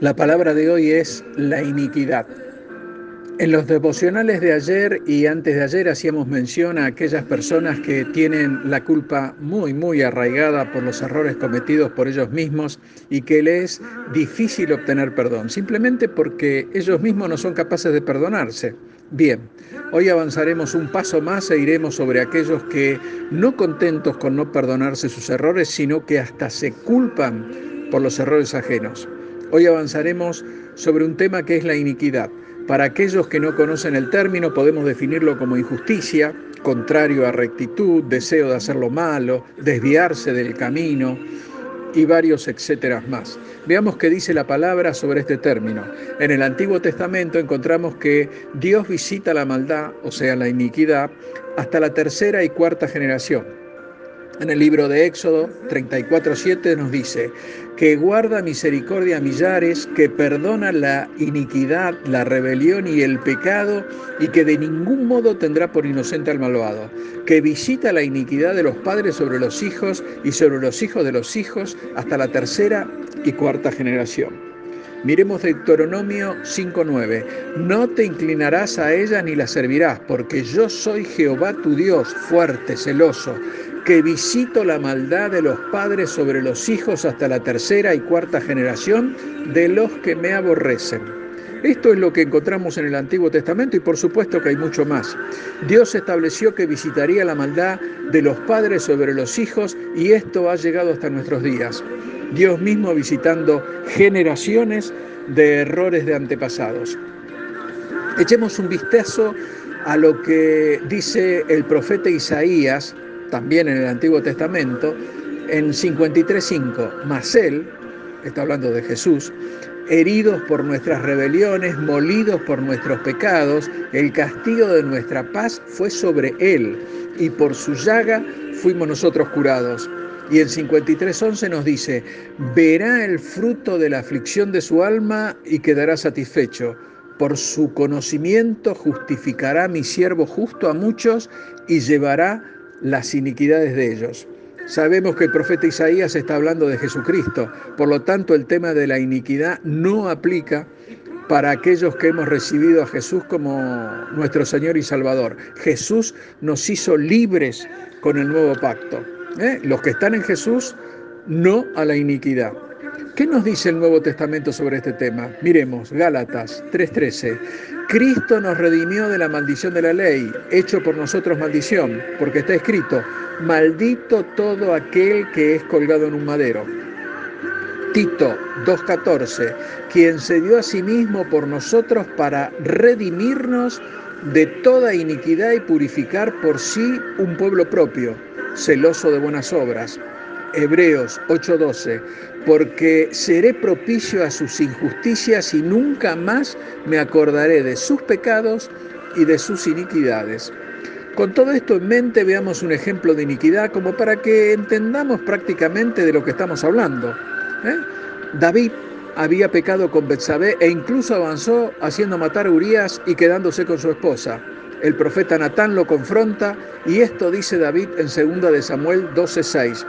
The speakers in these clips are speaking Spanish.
La palabra de hoy es la iniquidad. En los devocionales de ayer y antes de ayer hacíamos mención a aquellas personas que tienen la culpa muy, muy arraigada por los errores cometidos por ellos mismos y que les es difícil obtener perdón, simplemente porque ellos mismos no son capaces de perdonarse. Bien, hoy avanzaremos un paso más e iremos sobre aquellos que, no contentos con no perdonarse sus errores, sino que hasta se culpan por los errores ajenos. Hoy avanzaremos sobre un tema que es la iniquidad. Para aquellos que no conocen el término, podemos definirlo como injusticia, contrario a rectitud, deseo de hacer lo malo, desviarse del camino y varios etcétera más. Veamos qué dice la palabra sobre este término. En el Antiguo Testamento encontramos que Dios visita la maldad, o sea, la iniquidad, hasta la tercera y cuarta generación. En el libro de Éxodo 34.7 nos dice que guarda misericordia a millares, que perdona la iniquidad, la rebelión y el pecado, y que de ningún modo tendrá por inocente al malvado, que visita la iniquidad de los padres sobre los hijos y sobre los hijos de los hijos hasta la tercera y cuarta generación. Miremos Deuteronomio 5.9. No te inclinarás a ella ni la servirás, porque yo soy Jehová tu Dios, fuerte, celoso, que visito la maldad de los padres sobre los hijos hasta la tercera y cuarta generación de los que me aborrecen. Esto es lo que encontramos en el Antiguo Testamento y por supuesto que hay mucho más. Dios estableció que visitaría la maldad de los padres sobre los hijos y esto ha llegado hasta nuestros días. Dios mismo visitando generaciones de errores de antepasados. Echemos un vistazo a lo que dice el profeta Isaías, también en el Antiguo Testamento, en 53.5. Mas él, está hablando de Jesús, heridos por nuestras rebeliones, molidos por nuestros pecados, el castigo de nuestra paz fue sobre él, y por su llaga fuimos nosotros curados. Y en 53.11 nos dice, verá el fruto de la aflicción de su alma y quedará satisfecho. Por su conocimiento justificará mi siervo justo a muchos y llevará las iniquidades de ellos. Sabemos que el profeta Isaías está hablando de Jesucristo, por lo tanto el tema de la iniquidad no aplica para aquellos que hemos recibido a Jesús como nuestro Señor y Salvador. Jesús nos hizo libres con el nuevo pacto. ¿eh? Los que están en Jesús, no a la iniquidad. ¿Qué nos dice el Nuevo Testamento sobre este tema? Miremos, Gálatas 3:13. Cristo nos redimió de la maldición de la ley, hecho por nosotros maldición, porque está escrito, maldito todo aquel que es colgado en un madero. Tito 2:14, quien se dio a sí mismo por nosotros para redimirnos de toda iniquidad y purificar por sí un pueblo propio celoso de buenas obras. Hebreos 8:12, porque seré propicio a sus injusticias y nunca más me acordaré de sus pecados y de sus iniquidades. Con todo esto en mente veamos un ejemplo de iniquidad como para que entendamos prácticamente de lo que estamos hablando. ¿eh? David había pecado con Betsabé e incluso avanzó haciendo matar a Urias y quedándose con su esposa. El profeta Natán lo confronta y esto dice David en 2 de Samuel 12:6.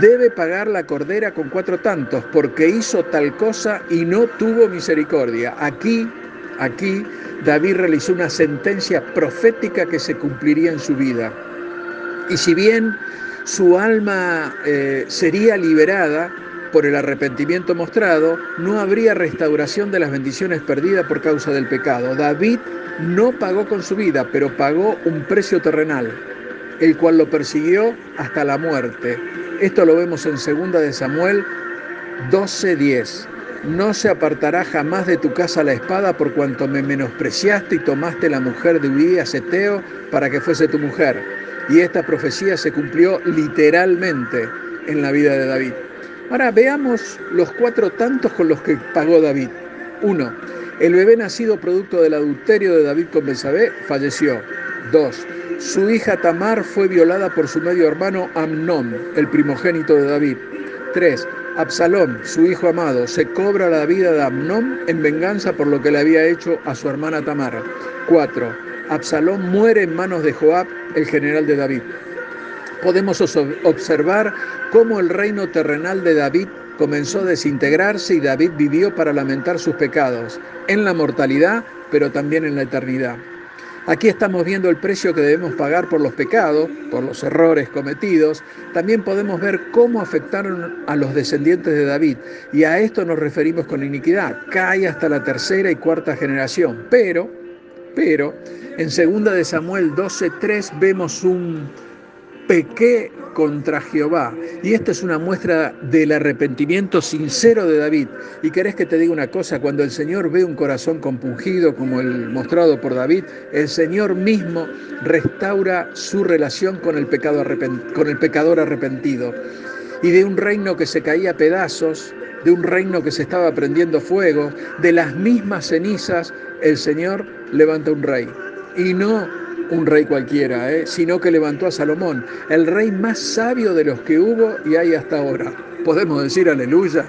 Debe pagar la cordera con cuatro tantos porque hizo tal cosa y no tuvo misericordia. Aquí, aquí David realizó una sentencia profética que se cumpliría en su vida. Y si bien su alma eh, sería liberada, por el arrepentimiento mostrado, no habría restauración de las bendiciones perdidas por causa del pecado. David no pagó con su vida, pero pagó un precio terrenal, el cual lo persiguió hasta la muerte. Esto lo vemos en 2 de Samuel 12:10. No se apartará jamás de tu casa la espada por cuanto me menospreciaste y tomaste la mujer de Urias Eteo para que fuese tu mujer. Y esta profecía se cumplió literalmente en la vida de David. Ahora veamos los cuatro tantos con los que pagó David. Uno, el bebé nacido producto del adulterio de David con Betsabé falleció. Dos, su hija Tamar fue violada por su medio hermano Amnón, el primogénito de David. Tres, Absalón, su hijo amado, se cobra la vida de Amnón en venganza por lo que le había hecho a su hermana Tamar. Cuatro, Absalón muere en manos de Joab, el general de David. podemos observar cómo el reino terrenal de David comenzó a desintegrarse y David vivió para lamentar sus pecados, en la mortalidad, pero también en la eternidad. Aquí estamos viendo el precio que debemos pagar por los pecados, por los errores cometidos. También podemos ver cómo afectaron a los descendientes de David. Y a esto nos referimos con iniquidad. Cae hasta la tercera y cuarta generación. Pero, pero, en segunda de Samuel 12.3 vemos un pequé contra Jehová. Y esta es una muestra del arrepentimiento sincero de David. Y querés que te diga una cosa, cuando el Señor ve un corazón compungido como el mostrado por David, el Señor mismo restaura su relación con el, pecado con el pecador arrepentido. Y de un reino que se caía pedazos, de un reino que se estaba prendiendo fuego, de las mismas cenizas, el Señor levanta un rey. Y no un rey cualquiera, ¿eh? sino que levantó a Salomón, el rey más sabio de los que hubo y hay hasta ahora. Podemos decir aleluya.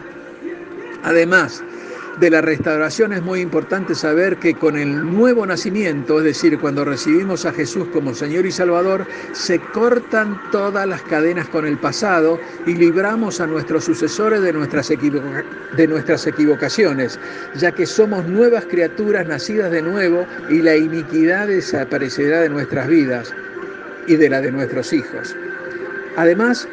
Además, de la restauración es muy importante saber que con el nuevo nacimiento, es decir, cuando recibimos a Jesús como Señor y Salvador, se cortan todas las cadenas con el pasado y libramos a nuestros sucesores de nuestras, de nuestras equivocaciones, ya que somos nuevas criaturas nacidas de nuevo y la iniquidad desaparecerá de nuestras vidas y de la de nuestros hijos. Además,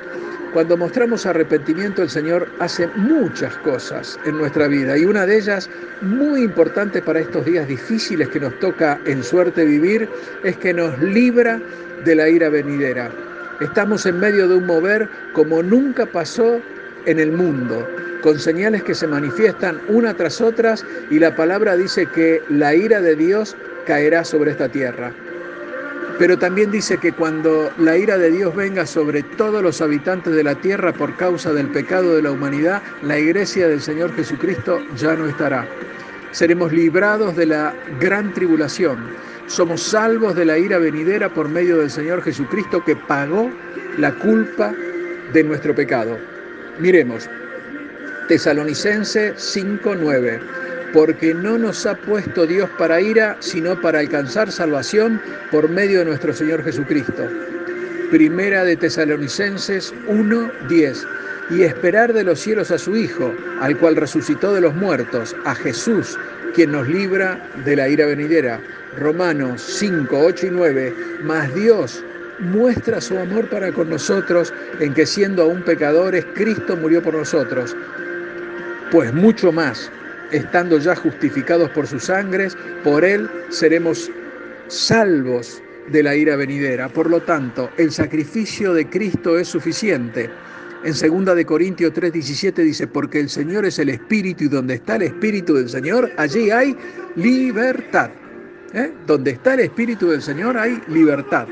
cuando mostramos arrepentimiento, el Señor hace muchas cosas en nuestra vida y una de ellas, muy importante para estos días difíciles que nos toca en suerte vivir, es que nos libra de la ira venidera. Estamos en medio de un mover como nunca pasó en el mundo, con señales que se manifiestan una tras otras y la palabra dice que la ira de Dios caerá sobre esta tierra. Pero también dice que cuando la ira de Dios venga sobre todos los habitantes de la tierra por causa del pecado de la humanidad, la iglesia del Señor Jesucristo ya no estará. Seremos librados de la gran tribulación. Somos salvos de la ira venidera por medio del Señor Jesucristo que pagó la culpa de nuestro pecado. Miremos, Tesalonicense 5:9 porque no nos ha puesto Dios para ira, sino para alcanzar salvación por medio de nuestro Señor Jesucristo. Primera de Tesalonicenses 1:10. Y esperar de los cielos a su Hijo, al cual resucitó de los muertos, a Jesús, quien nos libra de la ira venidera. Romanos 5, 8 y 9. Mas Dios muestra su amor para con nosotros en que siendo aún pecadores, Cristo murió por nosotros. Pues mucho más estando ya justificados por sus sangres, por él seremos salvos de la ira venidera. Por lo tanto, el sacrificio de Cristo es suficiente. En 2 de Corintios 3:17 dice, porque el Señor es el Espíritu y donde está el Espíritu del Señor, allí hay libertad. ¿Eh? Donde está el Espíritu del Señor hay libertad.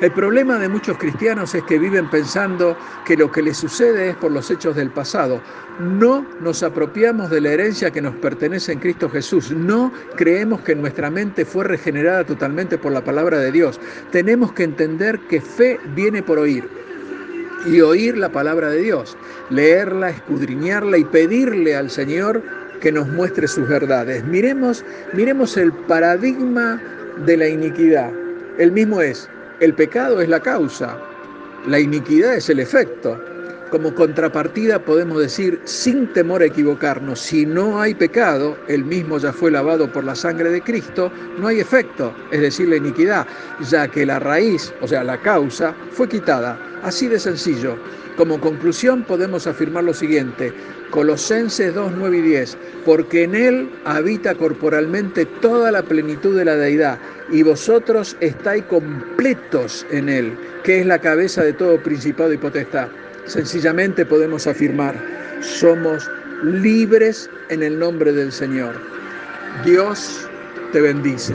El problema de muchos cristianos es que viven pensando que lo que les sucede es por los hechos del pasado. No nos apropiamos de la herencia que nos pertenece en Cristo Jesús. No creemos que nuestra mente fue regenerada totalmente por la palabra de Dios. Tenemos que entender que fe viene por oír y oír la palabra de Dios, leerla, escudriñarla y pedirle al Señor que nos muestre sus verdades. Miremos, miremos el paradigma de la iniquidad. El mismo es el pecado es la causa, la iniquidad es el efecto. Como contrapartida podemos decir, sin temor a equivocarnos, si no hay pecado, el mismo ya fue lavado por la sangre de Cristo, no hay efecto, es decir, la iniquidad, ya que la raíz, o sea, la causa, fue quitada. Así de sencillo. Como conclusión podemos afirmar lo siguiente, Colosenses 2, 9 y 10, porque en Él habita corporalmente toda la plenitud de la deidad, y vosotros estáis completos en Él, que es la cabeza de todo principado y potestad. Sencillamente podemos afirmar, somos libres en el nombre del Señor. Dios te bendice.